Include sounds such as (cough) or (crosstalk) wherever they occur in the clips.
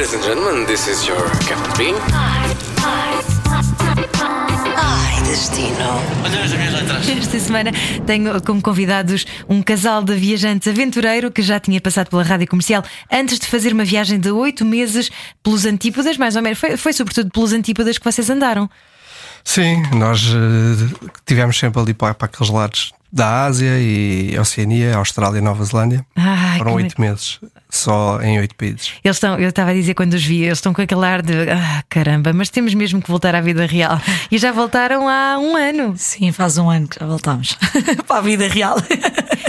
Ladies and gentlemen, this is your Captain Bean. Ai, destino. Esta semana tenho como convidados um casal de viajantes aventureiro que já tinha passado pela rádio comercial antes de fazer uma viagem de oito meses pelos Antípodas, mais ou menos. Foi, foi sobretudo pelos Antípodas que vocês andaram. Sim, nós uh, tivemos sempre ali para, para aqueles lados da Ásia e Oceania, Austrália e Nova Zelândia. Ai, Foram que oito meses, só em oito países. Eles estão, eu estava a dizer quando os vi, eles estão com aquele ar de ah, caramba, mas temos mesmo que voltar à vida real. E já voltaram há um ano. Sim, faz um ano que já voltamos (laughs) para a vida real.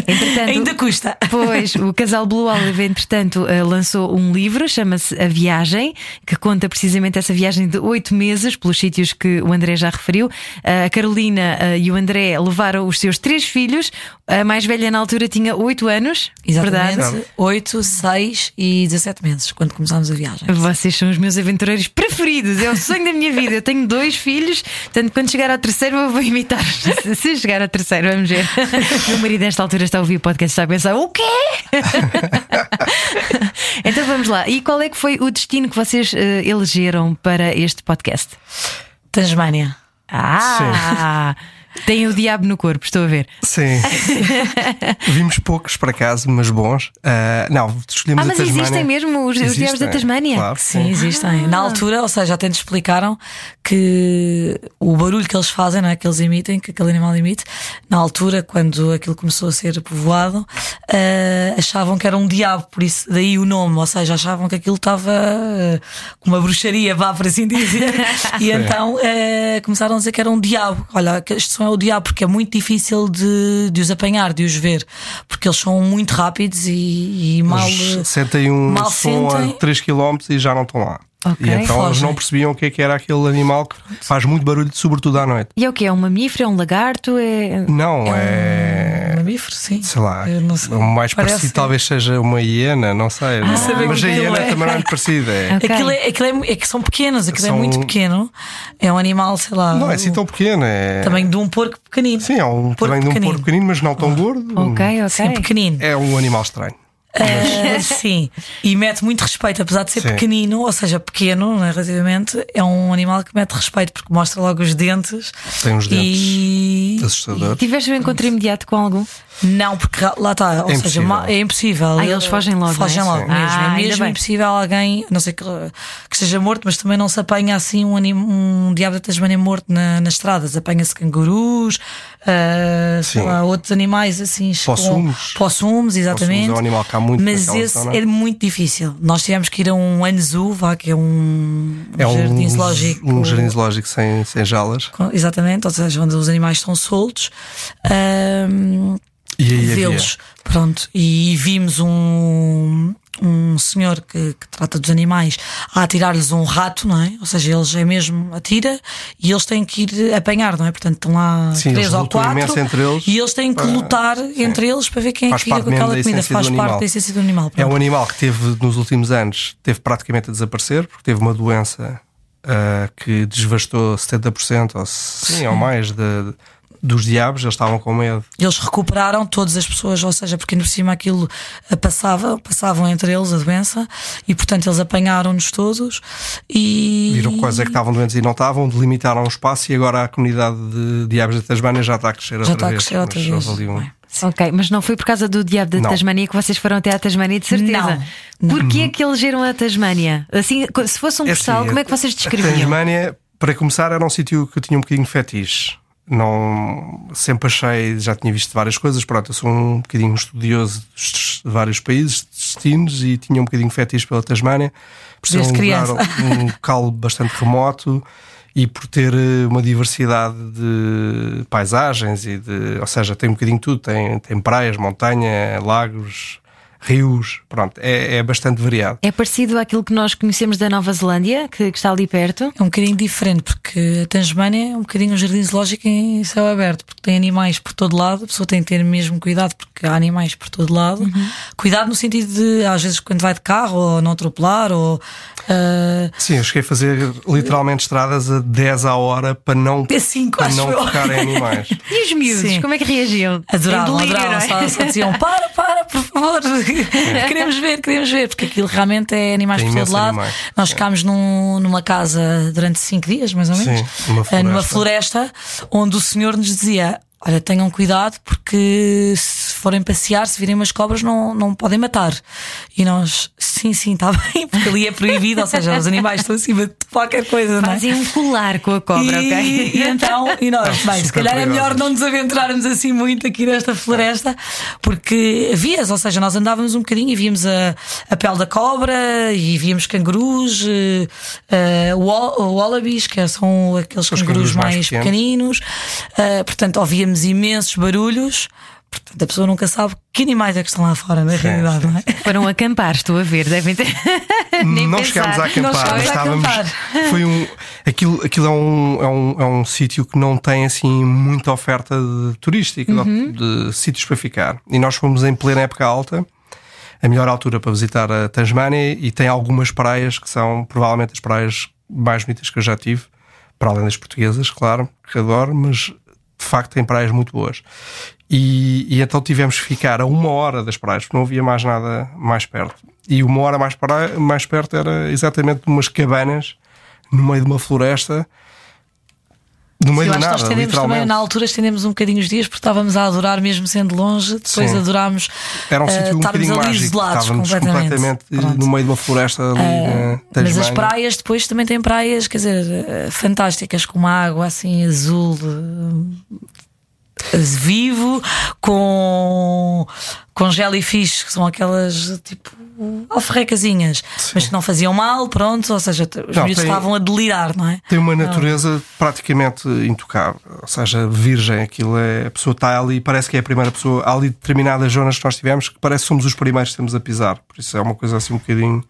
Entretanto- Ainda custa. Pois, o casal Blue Olive, entretanto, eh, lançou um livro, chama-se A Viagem, que conta precisamente essa viagem de oito meses pelos sítios que o André já referiu. A Carolina eh, e o André levaram os seus três filhos. A mais velha na altura tinha oito anos. Verdade? Exatamente. 8, 6 e 17 meses, quando começámos a viagem. Vocês são os meus aventureiros preferidos, é o sonho da minha vida. Eu tenho dois filhos, portanto, quando chegar ao terceiro, eu vou imitar. (laughs) Se- chegar ao terceiro, vamos ver. Meu marido, nesta altura, está a ouvir o podcast, está a pensar: o quê? (laughs) então vamos lá. E qual é que foi o destino que vocês eh, elegeram para este podcast? Tasmânia. Ah! (laughs) Tem o diabo no corpo, estou a ver. Sim. (laughs) Vimos poucos, por acaso, mas bons. Ah, não, escolhemos Ah, mas existem mesmo os- os diabos da Tasmânia? Claro, Sim, existem. Na altura, ou seja, até nos explicaram que o barulho que eles fazem, não é? Que eles emitem, que aquele animal emite, na altura, quando aquilo começou a ser povoado, eh, achavam que era um diabo, por isso daí o nome, ou seja, achavam que aquilo estava eh, com uma bruxaria, vá por assim dizer. (laughs) e então eh, começaram a dizer que era um diabo. Olha, este som é o diabo, porque é muito difícil de, de os apanhar, de os ver, porque eles são muito rápidos e, e mal. Eles sentem um mal som sentem. a 3 km e já não estão lá. Ok. E então eles Fogem. não percebiam o que é que era aquele animal que faz muito barulho, sobretudo à noite. E é o que? É um mamífero? É um lagarto? É... Não, é. Mamífero, sim. Sei lá, não sei. o mais Parece- parecido talvez seja uma hiena, não sei. não- saber mas a que hiena é. também não é muito parecida. É. Ok. Aquilo, é, aquilo é, é que são pequenos, aquilo São- é muito pequeno. É um animal, sei lá. Não é assim tão pequeno. É... Tamanho de um porco pequenino. Sim, é um Porco tamanho de um pequenino. porco pequenino, mas não tão gordo. Ok, ok. Sim, pequenino. É um animal estranho. Ah, sim. E mete muito respeito, apesar de ser Sim. pequenino, ou seja, pequeno, né, relativamente, é um animal que mete respeito porque mostra logo os dentes. Tem uns dentes E. assustadores. Tiveste um encontro imediato com algum? Não, porque lá está, ou É seja, impossível. é impossível. Ah, eles fogem logo, Fogem é? logo Sim. mesmo. Ah, é mesmo impossível alguém, a não sei que, que esteja morto, mas também não se apanha assim um, anim, um diabo da Tasmânia morto na- nas estradas. Apanha-se cangurus, Sim. lá, outros animais assim. com- Possums. Possums, exatamente. Possums é um animal que há muito Mas esse zona. é muito difícil. Nós tivemos que ir a um Anzu, vá, que é um, É um, jardim zoológico. um jardim zoológico sem, sem jalas. com- Exatamente, ou seja, onde os animais estão soltos. Vê-los. Pronto, e vimos um, um senhor que, que trata dos animais a atirar-lhes um rato, não é? Ou seja, eles é mesmo atira e eles têm que ir apanhar, não é? Portanto, estão lá Sim, três ou quatro eles. e eles têm que lutar entre eles para ver quem é Faz que fica com aquela da comida. Faz parte animal. da essência do animal. É pronto. um animal que teve, nos últimos anos, teve praticamente a desaparecer, porque teve uma doença ah, que devastou 70% ou, sim, ou mais de- dos diabos, eles estavam com medo. Eles recuperaram todas as pessoas, ou seja, porque ainda por cima aquilo eh, passava, passavam entre eles a doença e portanto eles apanharam-nos todos e Viram quais é que estavam doentes e não estavam, delimitaram o espaço e agora a comunidade de diabos da Tasmânia já está a crescer já outra está a vez. crescer outra vez. é? Ok, mas não foi por causa do diabo da Não. Tasmânia que vocês foram até à Tasmânia, de certeza. Não. Porquê é que elegeram a Tasmânia? Assim, se fosse um É postal, assim, como é que vocês A descreviam? Tasmânia, para começar, era um sítio que eu tinha um bocadinho de fetiche. Não, sempre achei, já tinha visto várias coisas. Pronto, eu sou um bocadinho estudioso de vários países, de destinos, e tinha um bocadinho fetiche pela Tasmânia, por ser um, Desde lugar, criança. um (laughs) local bastante remoto e por ter eh, uma diversidade de paisagens e de, ou seja, tem um bocadinho de tudo, tem, tem praias, montanha, lagos, rios, pronto, é, é bastante variado. É parecido àquilo que nós conhecemos da Nova Zelândia, que, que está ali perto. É um bocadinho diferente, porque a Tasmânia é um bocadinho um jardim zoológico em céu aberto, porque tem animais por todo lado, a pessoa tem que ter mesmo cuidado, porque há animais por todo lado. Cuidado no sentido de, às vezes, quando vai de carro, ou não atropelar, ou. ah, Sim, eu cheguei a fazer literalmente estradas a 10 à hora para não, É cinco, para não tocar em animais. (laughs) E os miúdos, Sim. como é que reagiam? Adoravam, adoravam, é? só, só diziam para, para, por favor. (laughs) queremos ver, queremos ver, porque aquilo realmente é animais por todo lado. animais. Nós ficámos num- numa casa durante cinco dias, mais ou menos, Sim, numa eh, numa floresta. floresta, onde o senhor nos dizia. Olha, tenham cuidado porque se forem passear, se virem umas cobras, não, não podem matar. E nós, sim, sim, está (laughs) bem, porque ali é proibido, ou seja, os animais estão acima de qualquer coisa, não é? Fazem um colar com a cobra, e, ok? (laughs) e então, e nós, bem, se calhar é melhor não nos aventurarmos assim muito aqui nesta floresta, porque vias, ou seja, nós andávamos um bocadinho e víamos a, a pele da cobra e víamos cangurus, eh, wa- wallabies, que são aqueles Os cangurus cangurus mais mais pequenos. pequeninos, Eh, portanto, ouvíamos imensos barulhos. Portanto, a pessoa nunca sabe que animais é que estão lá fora, na realidade, não é? Foram acampar, estou a ver, devem ter. (laughs) Nem não pensar. chegámos a acampar, a estávamos. acampar. Foi um, aquilo aquilo é um, é um, é um sítio que não tem assim muita oferta de, turística, de- de, sítios para ficar. E nós fomos em plena época alta, a melhor altura para visitar a Tasmânia, e tem algumas praias que são provavelmente as praias mais bonitas que eu já tive, para além das portuguesas, claro, que adoro, mas de facto tem praias muito boas. E, e então tivemos que ficar a uma hora das praias, porque não havia mais nada mais perto. E uma hora mais, para, mais perto era exatamente umas cabanas no meio de uma floresta, no meio Eu de nós nada, estendemos também, na altura estendemos um bocadinho os dias porque estávamos a adorar mesmo sendo longe, depois Sim. adorámos Era um eh, sítio um bocadinho ali mágico, isolados estávamos completamente. completamente Pronto. no meio de uma floresta ali Eh, na mas as praias depois também têm praias, quer dizer, eh, fantásticas, com uma água assim azul eh, vivo, com, com jellyfish, que são aquelas tipo alfarrecazinhas, mas que não faziam mal, pronto, ou seja, os Não, miúdos estavam a delirar, não é? Tem uma natureza praticamente intocável, ou seja, virgem. Aquilo é. A pessoa está ali, parece que é a primeira pessoa. Há ali determinadas zonas que nós tivemos que parece que somos os primeiros que estamos a pisar. Por isso é uma coisa assim um bocadinho.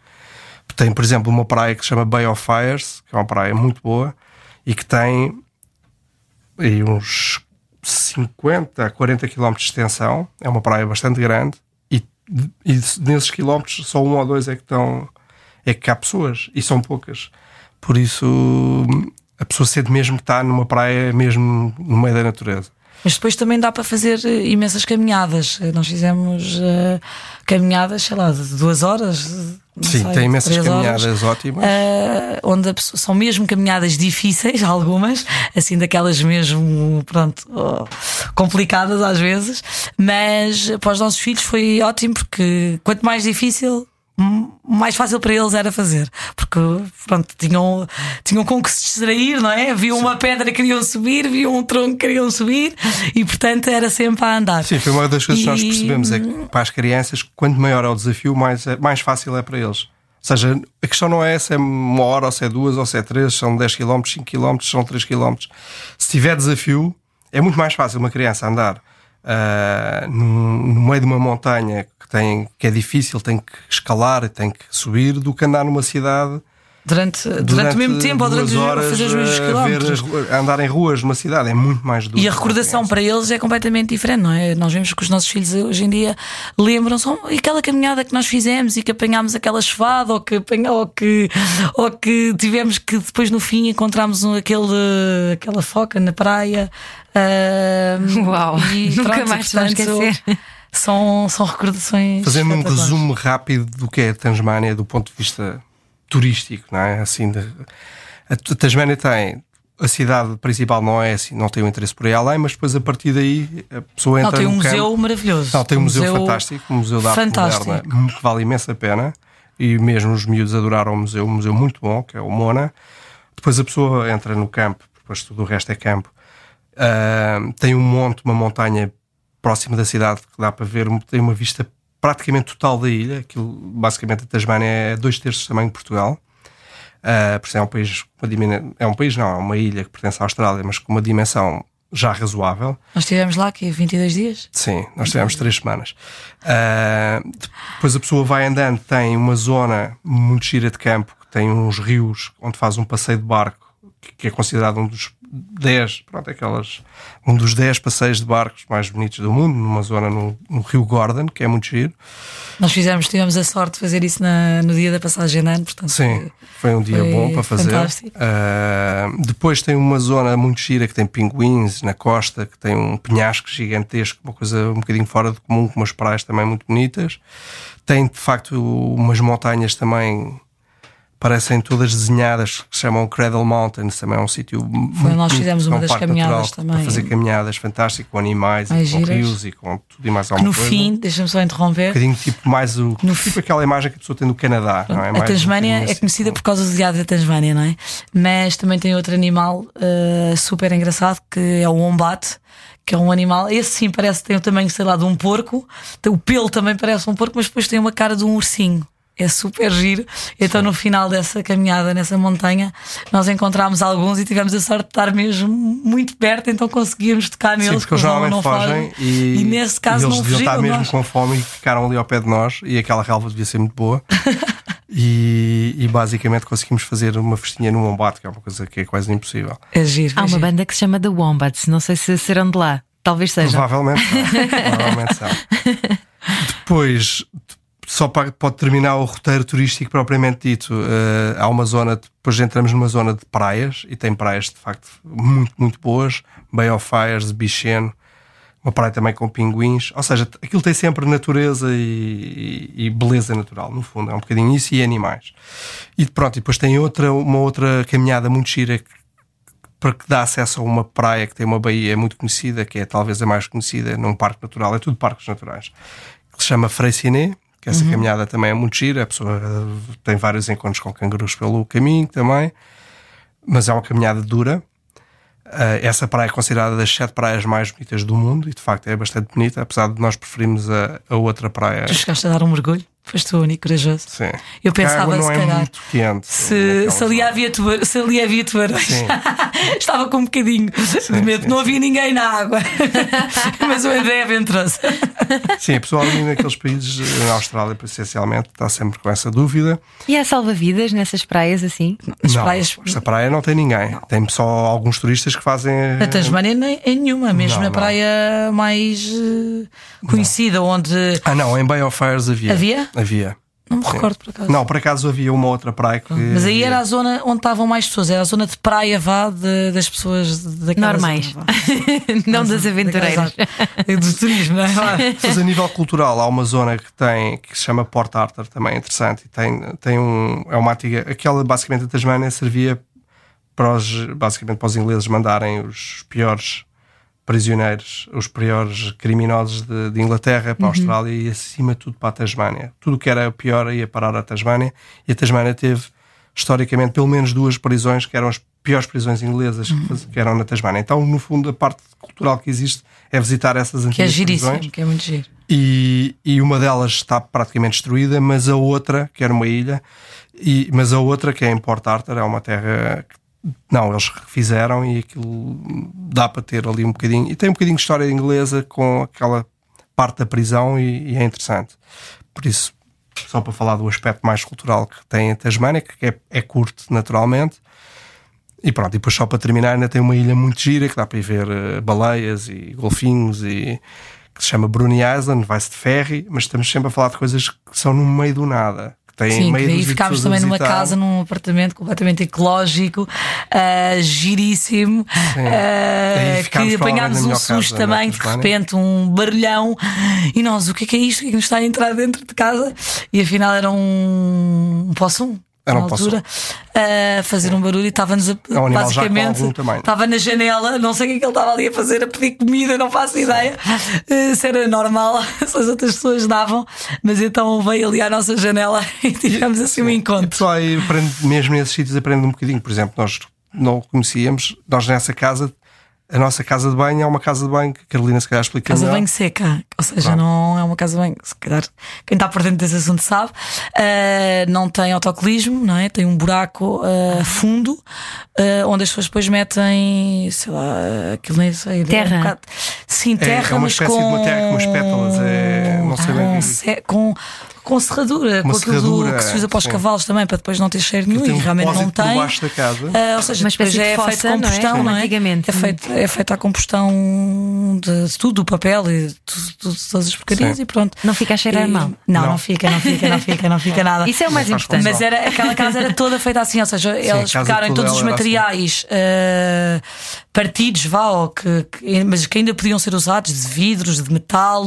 Tem, por exemplo, uma praia que se chama Bay of Fires, que é uma praia muito boa e que tem aí uns 50 a 40 km de extensão. É uma praia bastante grande e, e nesses quilómetros só um ou dois é que estão. É que há pessoas e são poucas. Por isso a pessoa sente mesmo que está numa praia, mesmo no meio da natureza. Mas depois também dá para fazer eh, imensas caminhadas. Nós fizemos eh, caminhadas, sei lá, de duas horas. Sim, sei, tem imensas três horas. caminhadas ótimas. Eh, onde a são mesmo caminhadas difíceis, (laughs) algumas, assim daquelas mesmo, pronto, oh, complicadas às vezes, mas para os nossos filhos foi ótimo porque quanto mais difícil, mais fácil para eles era fazer, porque pronto, tinham, tinham com que se distrair, não é? Viam uma pedra e queriam subir, viam um tronco e queriam subir, e portanto era sempre a andar. Sim, foi uma das coisas que nós E- percebemos: é que para as crianças, quanto maior é o desafio, mais, mais fácil é para eles. Ou seja, a questão não é se é uma hora, ou se é duas, ou se é três, são 10 km, 5 km, são 3 km. Se tiver desafio, é muito mais fácil uma criança andar ah, no, no meio de uma montanha que, tem, que é difícil, tem que escalar, tem que subir, do que andar numa cidade Durante, durante, o mesmo tempo ou durante horas fazer os mesmos ver quilómetros. a andar em ruas numa cidade é muito mais duro. E a recordação para eles é completamente diferente, não é? Nós vemos que os nossos filhos hoje em dia lembram-se "Oh, e aquela caminhada que nós fizemos e que apanhámos aquela chuvada ou que, ou que, ou que tivemos que depois no fim encontramos um, aquele, aquela foca na praia. ah, Uau, e (laughs) nunca pronto, mais se vai portanto, esquecer. São, são recordações. Fazendo um resumo rápido do que é a Tasmânia do ponto de vista turístico, não é? Assim, de, a Tasmânia tem a cidade principal não é assim, não tem o interesse por aí além, mas depois a partir daí a pessoa Não, entra tem um museu campo. maravilhoso. Não, tem um museu, fantástico, um museu da arte Fantástico. moderna, que vale imensa pena. E mesmo os miúdos adoraram o museu, um museu muito bom, que é o Mona. Depois a pessoa entra no campo, depois tudo o resto é campo. Ah, tem um monte, uma montanha próxima da cidade que dá para ver, tem uma vista praticamente total da ilha. Aquilo, basicamente, a Tasmânia é dois terços do tamanho de Portugal. Uh, por isso é um país, é um país não, é uma ilha que pertence à Austrália, mas com uma dimensão já razoável. Nós estivemos lá aqui 22 dias. Sim, nós tivemos três semanas. Uh, depois a pessoa vai andando, tem uma zona muito gira de campo, que tem uns rios onde faz um passeio de barco, que é considerado um dos 10, pronto, aquelas, um dos 10 passeios de barcos mais bonitos do mundo, numa zona no, no Rio Gordon, que é muito giro. Nós fizemos, tivemos a sorte de fazer isso na- no dia da passagem de ano, portanto. Sim, foi um dia foi bom para fazer. Ah, depois tem uma zona muito gira que tem pinguins na costa, que tem um penhasco gigantesco, uma coisa um bocadinho fora de comum, com umas praias também muito bonitas. Tem de facto umas montanhas também. Parecem todas desenhadas, que se chamam Cradle Mountains, também é um sítio. muito nós fizemos um uma das caminhadas também. Para fazer caminhadas fantásticas com animais, Mais e com rios e com tudo e mais alguma no coisa. fim, deixa-me só Um interromper, bocadinho tipo mais o. No tipo aquela imagem que a pessoa tem do Canadá, não é? a Mais um Tasmânia bocadinho é assim. conhecida por causa do diabo da Tasmânia, não é? Mas também tem outro animal eh, super engraçado que é o wombat. Que é um animal, esse sim parece que tem o tamanho, sei lá, de um porco. O pelo também parece um porco, mas depois tem uma cara de um ursinho. É super giro. Então, no final dessa caminhada nessa montanha, nós encontramos alguns e tivemos a sorte de estar mesmo muito perto, então conseguíamos tocar Sim, neles. porque eles não- normalmente não fogem e, e nesse caso e eles não deviam estar mesmo nós- com fome e ficaram ali ao pé de nós e aquela relva devia ser muito boa. (laughs) e, e basicamente conseguimos fazer uma festinha no Wombat, que é uma coisa que é quase impossível. É giro. Há é uma giro. banda que se chama The Wombats, não sei se serão de lá. Talvez sejam. Provavelmente são. (laughs) Provavelmente são. (laughs) Depois, só pode terminar o roteiro turístico propriamente dito, eh, há uma zona, depois entramos numa zona de praias e tem praias de facto muito, muito boas. Bay of Fires, Bicheno, uma praia também com pinguins. Ou seja, aquilo tem sempre natureza e, e- e beleza natural, no fundo. É um bocadinho isso e animais. E pronto, e depois tem outra, uma outra caminhada muito gira que para que dá acesso a uma praia que tem uma baía muito conhecida, que é talvez a mais conhecida num parque natural, é tudo parques naturais, que se chama Freycinet, que essa caminhada também é muito gira, a pessoa eh, tem vários encontros com cangurus pelo caminho também, mas é uma caminhada dura. Eh, essa praia é considerada das sete praias mais bonitas do mundo e de facto é bastante bonita, apesar de nós preferirmos a, a outra praia. Tu chegaste a dar um mergulho? Foste o único corajoso. Sim. Eu pensava, não se é calhar, muito quente. Se, naquela se, ali havia tubar, se ali havia tubarões, Sim. (laughs) estava com um bocadinho de medo. sim, não havia ninguém na água, (laughs) mas o André aventurou-se. (laughs) Sim, a pessoa ali naqueles países, na Austrália essencialmente, está sempre com essa dúvida. E há salva-vidas nessas praias assim? As não, praias. esta praia não tem ninguém. Tem só alguns turistas que fazem. Na Tasmânia nem em nenhuma, mesmo Não, na não. praia mais eh, conhecida, onde Ah, não, em Bay of Fires havia. Havia? Havia. não me Sim. recordo por acaso. Não, por acaso havia uma outra praia que. Mas aí havia- era a zona onde estavam mais pessoas, era a zona de praia vá de- das pessoas daquela Normais. zona, (laughs) não das aventureiras. Daquelas- Do turismo, não é? Mas a nível cultural há uma zona que tem que se chama Port Arthur, também é interessante, e tem, tem um. É uma antiga. Aquela basicamente a Tasmânia servia para os, basicamente para os ingleses mandarem os piores prisioneiros, os piores criminosos de, de Inglaterra para a Austrália e acima de tudo para a Tasmânia. Tudo o que era pior ia parar à Tasmânia e a Tasmânia teve historicamente pelo menos duas prisões que eram as piores prisões inglesas que, faz- que eram na Tasmânia. Então, no fundo, a parte cultural que existe é visitar essas Que é antigas giríssimo, prisões. que é muito giro. E, e uma delas está praticamente destruída, mas a outra, que era uma ilha, e, mas a outra, que é em Port Arthur, é uma terra que não, eles refizeram e aquilo dá para ter ali um bocadinho. E tem um bocadinho de história inglesa com aquela parte da prisão e, e é interessante. Por isso, só para falar do aspecto mais cultural que tem a Tasmânia, que é, é curto naturalmente. E pronto, e depois só para terminar, ainda tem uma ilha muito gira que dá para ir ver eh, baleias e golfinhos e que se chama Bruni Island, vai-se de ferry, mas estamos sempre a falar de coisas que são no meio do nada. Que Sim, meio que ficámos também numa casa, num apartamento completamente ecológico, ah, giríssimo, ficámos que apanhámos um susto casa também, de repente, um barulhão, e nós, o que é que é isto? O que é que nos está a entrar dentro de casa? E afinal era um, um possum. Era na um altura, a fazer um barulho e estava-nos a, É um basicamente estava na janela, não sei o que é que ele estava ali a fazer, a pedir comida, não faço ideia eh, se era normal, (laughs) se as outras pessoas davam, mas então veio ali à nossa janela (laughs) e tivemos assim um A encontro. pessoa aí aprende, mesmo nesses sítios, aprende um bocadinho. Por exemplo, nós não o conhecíamos, nós nessa casa, a nossa casa de banho é uma casa de banho que a Carolina se calhar explica Casa de melhor. banho seca, ou seja, Pronto. não é uma casa de banho, se calhar quem está por dentro desse assunto sabe, eh, não tem autocolismo, não é? Tem um buraco eh, fundo eh, onde as pessoas depois metem, sei lá, aquilo nem sei, Terra. um bocado- sim, terra, é uma mas espécie de com uma terra com umas pétalas, é- não sei bem o que é ce- com com serradura, Uma com aquilo do- serradura, que se usa para os sim. cavos também, para depois não ter cheiro nenhum tem e um realmente não tem. baixo da casa. Ah, ou seja, Uma depois já de é fossa, feito não é? não é? antigamente. É feito, é feito a combustão de, de tudo, do papel e de, tudo- todas as porcarias Sim. e pronto. Não fica a cheirar E- mal. Não, não, Não. fica, não fica, não fica, não fica (laughs) nada. Isso é o mais Não importante. Mas era, aquela casa era toda feita assim, ou seja, eles a casa pegaram todos os assim. materiais eh, partidos, vá, ou que, que- mas que ainda podiam ser usados, de vidros, de metal,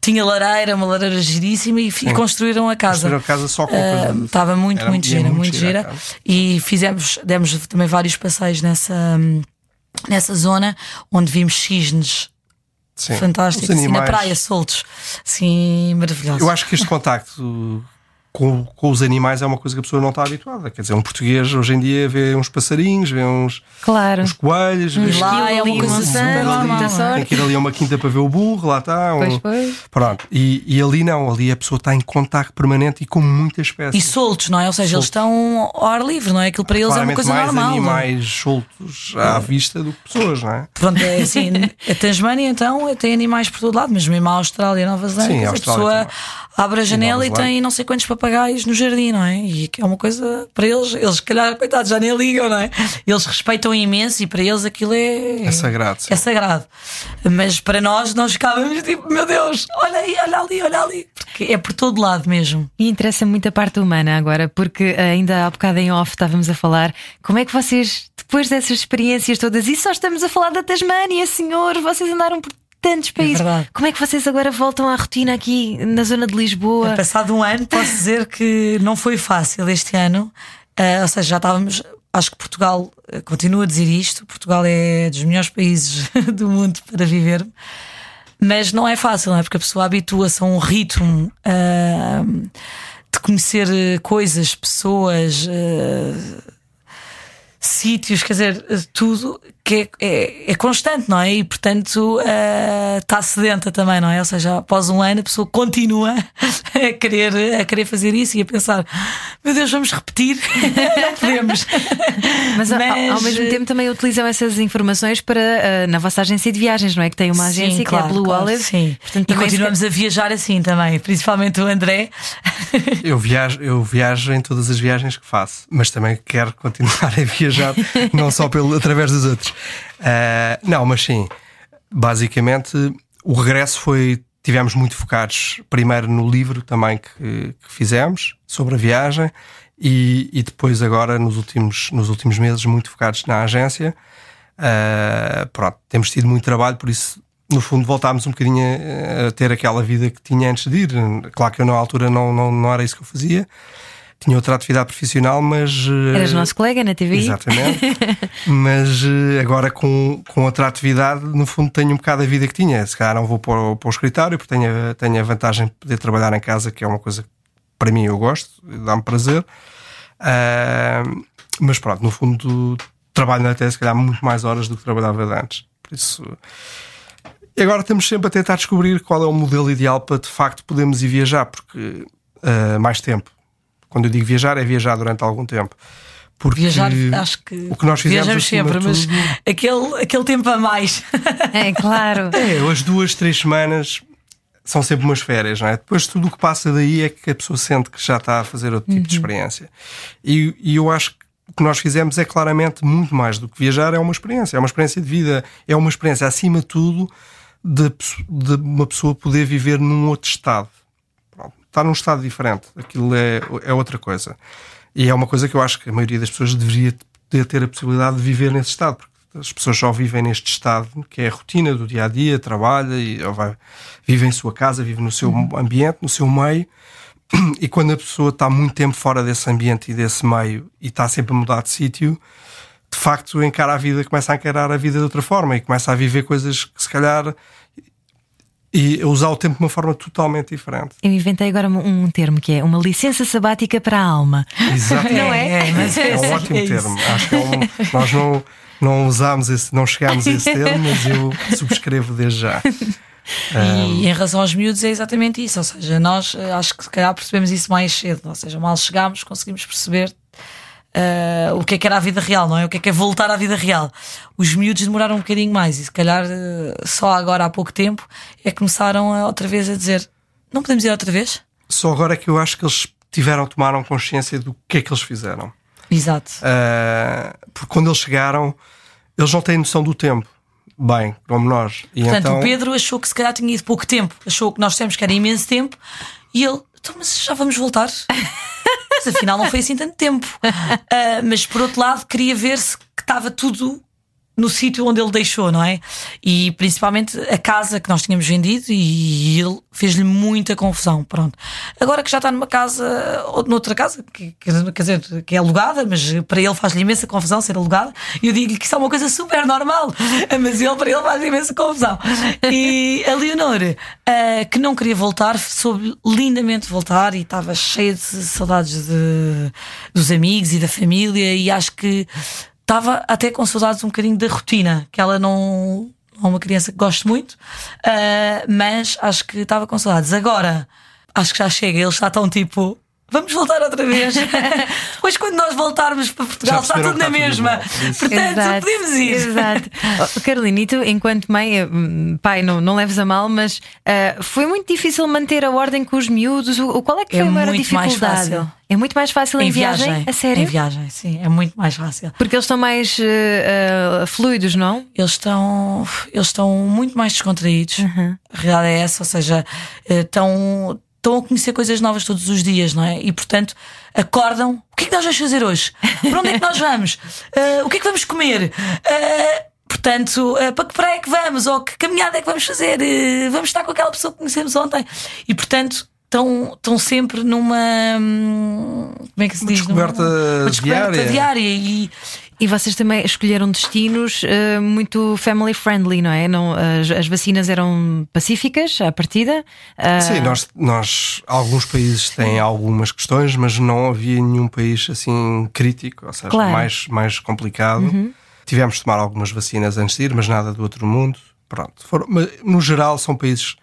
tinha lareira, uma lareira giríssima e, fi- construíram a casa. Construíram a casa só com Ah, coisas- Estava muito, Era- muito gira, muito muito gira. E fizemos, demos também vários passeios nessa, hum, nessa zona onde vimos cisnes Sim. fantásticos, Os assim, na praia, soltos, assim, maravilhosos. Eu acho que este contacto com, com os animais é uma coisa que a pessoa não está habituada. Quer dizer, um português hoje em dia vê uns passarinhos, vê uns, Claro. uns coelhos, vê lá é uma coisa uma normal, muita não é? sorte. Tem que ir ali a uma quinta para ver o burro, lá está. um- Pois, pois. Pronto. E, e ali não, ali a pessoa está em contacto permanente e com muitas E espécies. soltos, não é? Ou seja, eles Soltos. estão ao ar livre, não é? Aquilo para eles é uma Claramente coisa mais normal. não é? animais soltos à vista do que pessoas, não é? Pronto, é assim, a Tasmânia então tem animais por todo lado, mas mesmo a Austrália e Nova Zelândia, a pessoa abre a janela e, Zelândia. tem não sei quantos papagaios no jardim, não é? E que é uma coisa para eles, eles se calhar, coitados, já nem ligam, não é? Eles respeitam imenso e para eles aquilo é. É sagrado, sim. É sagrado. Mas para nós, nós ficávamos tipo, meu Deus, olha aí, olha ali, olha ali. Porque é por todo lado mesmo. E interessa muito a parte humana agora, porque ainda há bocado em off estávamos a falar como é que vocês, depois dessas experiências todas, e só estamos a falar da Tasmânia, senhor, vocês andaram por tantos países. verdade. como é que vocês agora voltam à rotina aqui na zona de Lisboa? Passado um ano, posso dizer que não foi fácil este ano. Ah, ou seja, já estávamos. Acho que Portugal ah, continua a dizer isto. Portugal é dos melhores países (laughs) do mundo para viver. Mas não é fácil, não é? Porque a pessoa habitua-se a um ritmo ah, de conhecer eh, coisas, pessoas, sítios, quer dizer, eh, tudo que é, é, é constante, não é? E portanto eh, está sedenta também, não é? Ou seja, após um ano a pessoa continua (laughs) a querer, a querer fazer isso e a pensar: meu Deus, vamos repetir? (laughs) não podemos. Mas, ao- ao Mas, mesmo eh, tempo também utilizam essas informações para ah, na vossa agência de viagens, não é? Que tem uma agência Sim, que é a Blue claro, Olive. Sim. Portanto, e também se- continuamos a viajar assim também, principalmente o André. (laughs) Eu viajo, eu viajo em todas as viagens que faço, mas também quero continuar a viajar, não só pelo, através dos outros. Ah, não, mas sim, basicamente o regresso foi. Tivemos muito focados primeiro no livro também que, que fizemos sobre a viagem e, e depois agora nos últimos, nos últimos meses muito focados na agência. Ah, pronto, temos tido muito trabalho, por isso no fundo voltámos um bocadinho a ter aquela vida que tinha antes de ir. Claro que eu na altura não, não, não era isso que eu fazia. Tinha outra atividade profissional, mas. eh, Eras nosso colega na TV. Exatamente. (laughs) mas eh, agora com, com outra atividade, no fundo, tenho um bocado a vida que tinha. Se calhar não vou para o, para o escritório, porque tenho, a- tenho a vantagem de poder trabalhar em casa, que é uma coisa que para mim eu gosto, dá-me prazer. Ah, mas pronto, no fundo, trabalho até se calhar muito mais horas do que trabalhava antes. Por isso. E agora estamos sempre a tentar descobrir qual é o modelo ideal para de facto podermos ir viajar, porque ah, mais tempo. Quando eu digo viajar, é viajar durante algum tempo. Porque Viajar, acho que, o que nós fizemos viajamos sempre, de mas tudo- aquele, aquele tempo a mais. (laughs) É claro. É, as duas, três semanas são sempre umas férias, não é? Depois tudo o que passa daí é que a pessoa sente que já está a fazer outro tipo de experiência. E, e eu acho que o que nós fizemos é claramente muito mais do que viajar, é uma experiência, é uma experiência de vida, é uma experiência acima de tudo de, de uma pessoa poder viver num outro estado. Está num estado diferente, aquilo é, é outra coisa. E é uma coisa que eu acho que a maioria das pessoas deveria poder ter a possibilidade de viver nesse estado, porque as pessoas só vivem neste estado que é a rotina do dia a dia, trabalha e vai, vive em sua casa, vive no seu ambiente, no seu meio. E quando a pessoa está muito tempo fora desse ambiente e desse meio e está sempre a mudar de sítio, de facto encara a vida, começa a encarar a vida de outra forma e começa a viver coisas que se calhar e a usar o tempo de uma forma totalmente diferente. Eu inventei agora um um termo que é uma licença sabática para a alma. Exatamente. Não é? É, mas É um (laughs) ótimo é termo. Acho que é um, nós não, não usámos esse, não chegámos a esse (laughs) termo, mas eu subscrevo desde já. E em relação aos miúdos é exatamente isso. Ou seja, nós eh, acho que se calhar percebemos isso mais cedo. Ou seja, mal chegámos, conseguimos perceber eh, o que é que era a vida real, não é? O que é que é voltar à vida real. Os miúdos demoraram um bocadinho mais e se calhar eh, só agora há pouco tempo é que começaram a, outra vez a dizer: não podemos ir outra vez? Só agora é que eu acho que eles tiveram, tomaram consciência do que é que eles fizeram. Exato. Uh, porque quando eles chegaram, eles não têm noção do tempo. Bem, como nós. E Portanto, então, o Pedro achou que se calhar tinha ido pouco tempo, achou que nós temos que era imenso tempo e ele, então, mas já vamos voltar. (laughs) mas afinal não foi assim tanto tempo. Uh, (laughs) mas por outro lado, queria ver se que estava tudo no sítio onde ele deixou, não é? E principalmente a casa que nós tínhamos vendido e ele fez-lhe muita confusão. Pronto. Agora que já está numa casa, ou noutra casa, que, que, quer dizer, que é alugada, mas para ele faz-lhe imensa confusão ser alugada, e eu digo-lhe que isso é uma coisa super normal, (laughs) mas ele para ele faz imensa confusão. E a Leonor, uh, que não queria voltar, soube lindamente voltar e estava cheia de saudades de, dos amigos e da família, e acho que estava até com saudades um bocadinho da rotina, que ela não é uma criança que gosto muito, uh, mas acho que estava com saudades. Agora, acho que já chega, eles já estão tipo. Vamos voltar outra vez. (laughs) Depois, quando nós voltarmos para Portugal, está tudo na mesma. Tudo Portanto, Exato. podemos ir. Exato. (laughs) Oh, Carolina, e tu, enquanto mãe, eh, pai, não, não leves a mal, mas uh, foi muito difícil manter a ordem com os miúdos. O, qual é que foi é a maior muito dificuldade? Mais fácil. É muito mais fácil em, em viagem, viagem, a sério? Em viagem, sim, é muito mais fácil. Porque eles estão mais uh, uh, fluidos, não? Eles estão, eles estão muito mais descontraídos. Uhum. A realidade é essa, ou seja, estão estão a conhecer coisas novas todos os dias, não é? E portanto acordam. O que é que nós vamos fazer hoje? Para onde é que nós vamos? Uh, (laughs) o que é que vamos comer? Uh, portanto, uh, para que praia é que vamos? Ou que caminhada é que vamos fazer? vamos estar com aquela pessoa que conhecemos ontem. E portanto. Estão, estão sempre numa. Hum, como é que se diz? Descoberta numa, uma descoberta diária. diária. E, e vocês também escolheram destinos uh, muito family friendly, não é? Não, as, as, vacinas eram pacíficas à partida? Uh... Sim, nós, nós, alguns países têm algumas questões, mas não havia nenhum país assim crítico, ou seja, claro. mais, mais complicado. Uhum. Tivemos de tomar algumas vacinas antes de ir, mas nada do outro mundo. Pronto, foram, no geral são países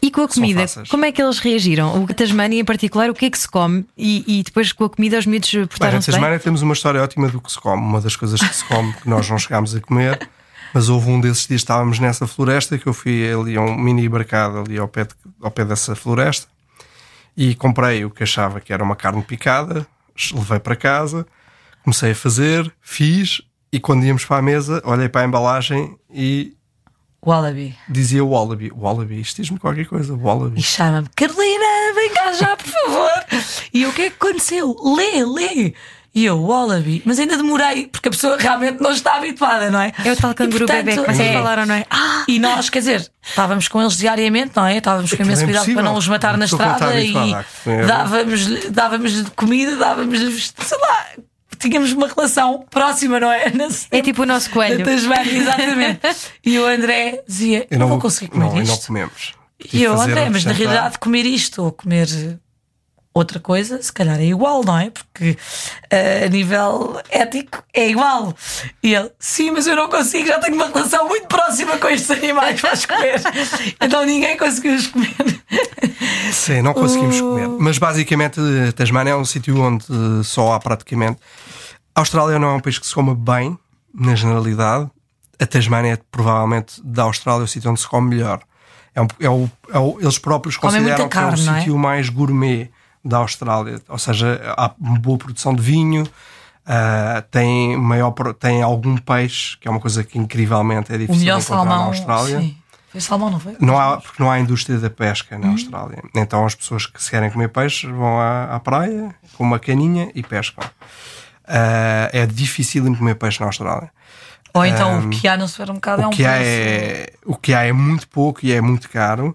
e com a comida, como é que eles reagiram? O Tasmania em particular, o que é que se come? E, e depois com a comida os miúdos portaram-se bem? Na Tasmania temos uma história ótima do que se come. Uma das coisas que se come que nós não chegámos a comer, mas houve um desses dias estávamos nessa floresta que eu fui ali a um mini barcado ali ao pé, de, ao pé dessa floresta e comprei o que achava que era uma carne picada, levei para casa, comecei a fazer, fiz e quando íamos para a mesa olhei para a embalagem e Wallaby. Dizia Wallaby. Wallaby, isto diz-me qualquer coisa. Wallaby. E chama-me Carolina, vem cá já, por favor. E o que é que aconteceu? Lê, lê. E eu, Wallaby, mas ainda demorei, porque a pessoa realmente não está habituada, não é? É o tal canguru portanto, bebê que vocês é, falaram, não é? Ah, e nós, quer dizer, estávamos com eles diariamente, não é? Estávamos com imenso é cuidado para não os matar na estrada e dávamos-lhe dávamos comida, dávamos-lhe, sei lá, tínhamos uma relação próxima, não é? (laughs) é tipo o nosso coelho. Tasmania, exatamente. e o André dizia: Eu não, não vou conseguir comer não, isto. não comemos. E eu, André, mas na realidade, comer isto ou comer outra coisa, se calhar é igual, não é? Porque uh, a nível ético é igual. E ele, sim, mas eu não consigo, já tenho uma relação muito próxima com estes animais para os comer. (laughs) então ninguém conseguiu os comer. Sim, não conseguimos uh... comer. Mas basicamente, Tasmania é um sítio onde só há praticamente. A Austrália não é um país que se come bem, na generalidade. A Tasmania é provavelmente da Austrália o sítio onde se come melhor. É, um, é, o, é o, eles próprios consideram carne, que é o é? sítio mais gourmet da Austrália. Ou seja, há uma boa produção de vinho, uh, tem, maior, tem algum peixe, que é uma coisa que incrivelmente é difícil o melhor encontrar salmão, na Austrália. Sim. Foi salmão, não foi? Não há, porque não há indústria da pesca na hum. Austrália. Então as pessoas que se querem comer peixe vão à, à praia com uma caninha e pescam. Uh, é difícil comer peixe na Austrália. Ou então um, o que há no supermercado é um que preço. É, o que há é muito pouco e é muito caro.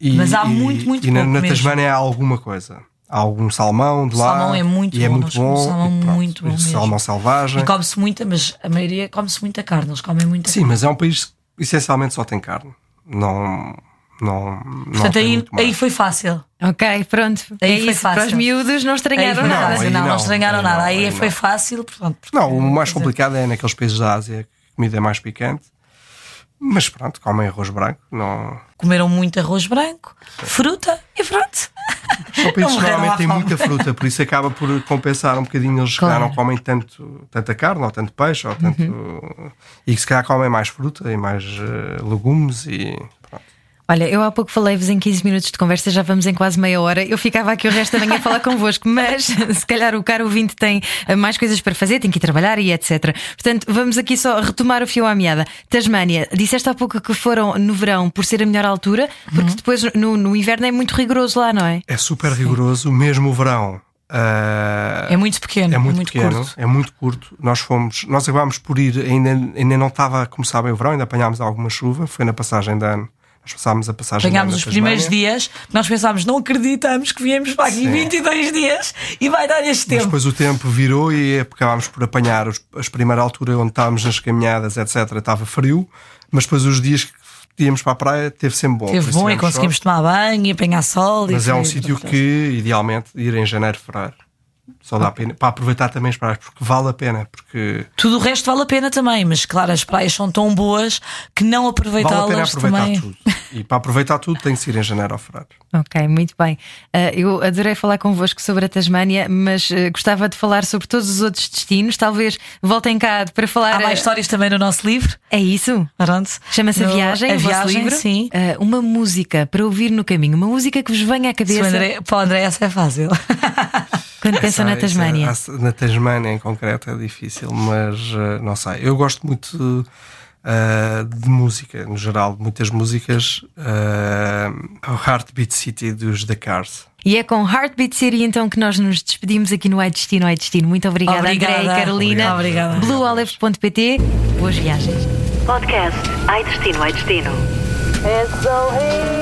E, Mas há muito, muito e, pouco. E na, na Tasmânia há alguma coisa. Há algum salmão de o lá. Salmão é muito e bom. é muito bom. Salmão muito bom salmão selvagem. E come-se muita, mas a maioria come-se muita carne. Eles comem muita Sim, carne. mas é um país que essencialmente só tem carne. Não. Não, Portanto, não aí, aí foi fácil. Ok, pronto. Aí é foi isso. Fácil. Para os miúdos não estranharam nada. Não, não, não, estranharam nada. Aí, aí foi fácil. Pronto, não, o mais complicado é naqueles países da Ásia que a comida é mais picante. Mas pronto, comem arroz branco. Não... Comeram muito arroz branco, fruta e pronto. São países que normalmente têm muita fruta, por isso acaba por compensar um bocadinho. Eles claro. não comem tanto, tanta carne, ou tanto peixe, ou tanto. Uhum. E que se calhar comem mais fruta e mais uh, legumes e. Olha, eu há pouco falei-vos em 15 minutos de conversa, já vamos em quase meia hora. Eu ficava aqui o resto da manhã a falar (laughs) convosco, mas se calhar o caro ouvinte tem mais coisas para fazer, tem que ir trabalhar e etc. Portanto, vamos aqui só retomar o fio à meada. Tasmânia, disseste há pouco que foram no verão por ser a melhor altura, porque uhum. depois no, no, inverno é muito rigoroso lá, não é? É super rigoroso, mesmo o verão. Uh, é muito pequeno, é muito, é muito pequeno, curto. é muito curto. Nós fomos, nós acabámos por ir, ainda, ainda não estava a começar bem o verão, ainda apanhámos alguma chuva, foi na passagem de ano. Nós passámos a passagem Apanhámos os primeiros dias, nós pensámos, não acreditamos que viemos para aqui Sim. 22 dias e vai dar este tempo. Mas depois o tempo virou e acabámos por apanhar os, as primeira altura onde estávamos nas caminhadas, etc. Estava frio, mas depois os dias que íamos para a praia, teve sempre bom. Teve bom e conseguimos tomar banho e apanhar sol. Mas é um sítio que, idealmente, ir em janeiro, fevereiro. Só dá pena para aproveitar também as praias, porque vale a pena. Porque... Tudo o resto vale a pena também, mas claro, as praias são tão boas que não aproveitá-las vale a pena aproveitar também. Tudo. E para aproveitar tudo tem que se ir em janeiro ou fevereiro. Ok, muito bem. Uh, eu adorei falar convosco sobre a Tasmânia, mas uh, gostava de falar sobre todos os outros destinos. Talvez voltem cá para falar. Há mais uh, histórias também no nosso livro. É isso? Pronto. Chama-se A Viagem, a viagem, livro. Sim. uma música para ouvir no caminho, uma música que vos venha à cabeça. André, para o André, essa é fácil. (laughs) Quando pensa na Tasmânia? É, na Tasmânia em concreto é difícil, mas não sei. Eu gosto muito uh, de música, no geral, muitas músicas. Uh, o Heartbeat City dos The Cars. E é com Heartbeat City então que nós nos despedimos aqui no Ai Destino, Ai Destino. Muito obrigada, obrigada. André e Carolina. Obrigada. BlueOlive.pt. Boas viagens. Podcast Ai Destino, Ai Destino. So